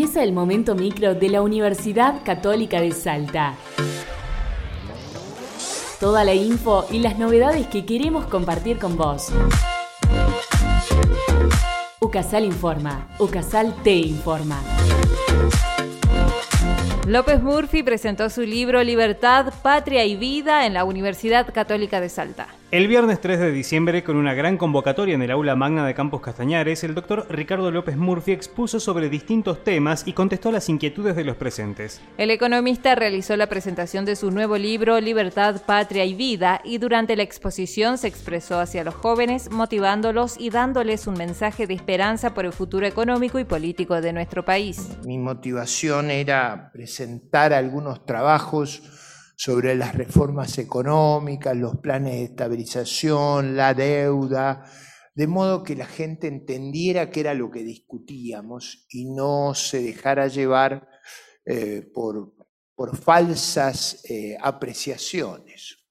Empieza el momento micro de la Universidad Católica de Salta. Toda la info y las novedades que queremos compartir con vos. Ucasal informa. Ucasal te informa. López Murphy presentó su libro Libertad, Patria y Vida en la Universidad Católica de Salta. El viernes 3 de diciembre, con una gran convocatoria en el aula magna de Campos Castañares, el doctor Ricardo López Murphy expuso sobre distintos temas y contestó las inquietudes de los presentes. El economista realizó la presentación de su nuevo libro Libertad, Patria y Vida y durante la exposición se expresó hacia los jóvenes, motivándolos y dándoles un mensaje de esperanza por el futuro económico y político de nuestro país. Mi motivación era presentar algunos trabajos sobre las reformas económicas, los planes de estabilización, la deuda, de modo que la gente entendiera qué era lo que discutíamos y no se dejara llevar eh, por, falsas eh, apreciaciones.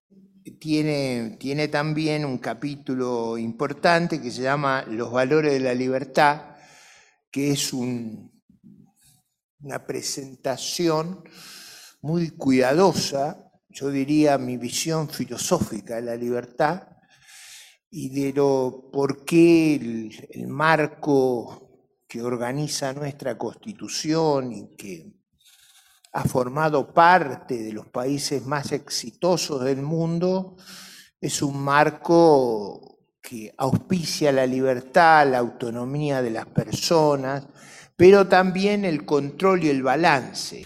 Tiene, tiene también un capítulo importante que se llama Los valores de la libertad, que es una presentación muy cuidadosa, yo diría mi visión filosófica de la libertad y de lo por qué el, marco que organiza nuestra constitución y que ha formado parte de los países más exitosos del mundo, es un marco que auspicia la libertad, la autonomía de las personas, pero también el control y el balance.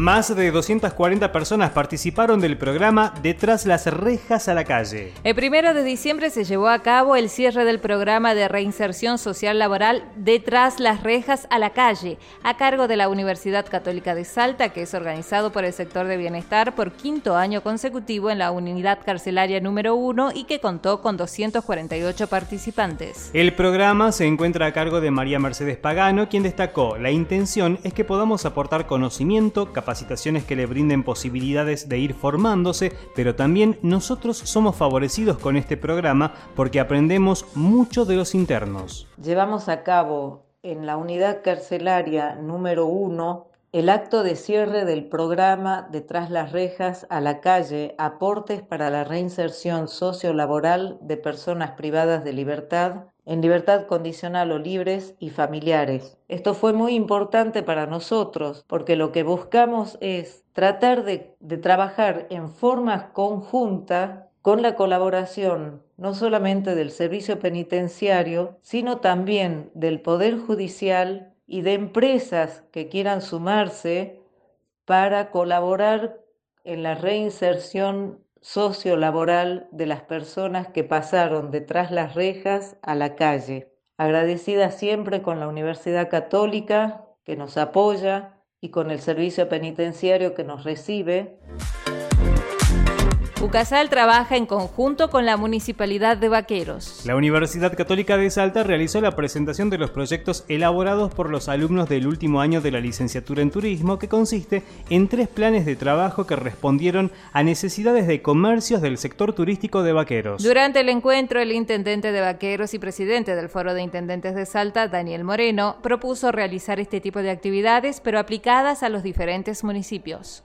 Más de 240 personas participaron del programa Detrás las rejas a la calle. El primero de diciembre se llevó a cabo el cierre del programa de reinserción social laboral Detrás las rejas a la calle, a cargo de la Universidad Católica de Salta, que es organizado por el sector de bienestar por quinto año consecutivo en la unidad carcelaria número 1 y que contó con 248 participantes. El programa se encuentra a cargo de María Mercedes Pagano, quien destacó, la intención es que podamos aportar conocimiento, capacidad, capacitaciones que le brinden posibilidades de ir formándose, pero también nosotros somos favorecidos con este programa porque aprendemos mucho de los internos. Llevamos a cabo en la unidad carcelaria número 1 el acto de cierre del programa Detrás las rejas a la calle, aportes para la reinserción sociolaboral de personas privadas de libertad en libertad condicional o libres y familiares. Esto fue muy importante para nosotros porque lo que buscamos es tratar de, trabajar en forma conjunta con la colaboración no solamente del servicio penitenciario, sino también del Poder Judicial y de empresas que quieran sumarse para colaborar en la reinserción sociolaboral de las personas que pasaron detrás las rejas a la calle. Agradecida siempre con la Universidad Católica que nos apoya y con el servicio penitenciario que nos recibe. UCASAL trabaja en conjunto con la Municipalidad de Vaqueros. La Universidad Católica de Salta realizó la presentación de los proyectos elaborados por los alumnos del último año de la licenciatura en turismo, que consiste en tres planes de trabajo que respondieron a necesidades de comercios del sector turístico de Vaqueros. Durante el encuentro, el intendente de Vaqueros y presidente del Foro de Intendentes de Salta, Daniel Moreno, propuso realizar este tipo de actividades, pero aplicadas a los diferentes municipios.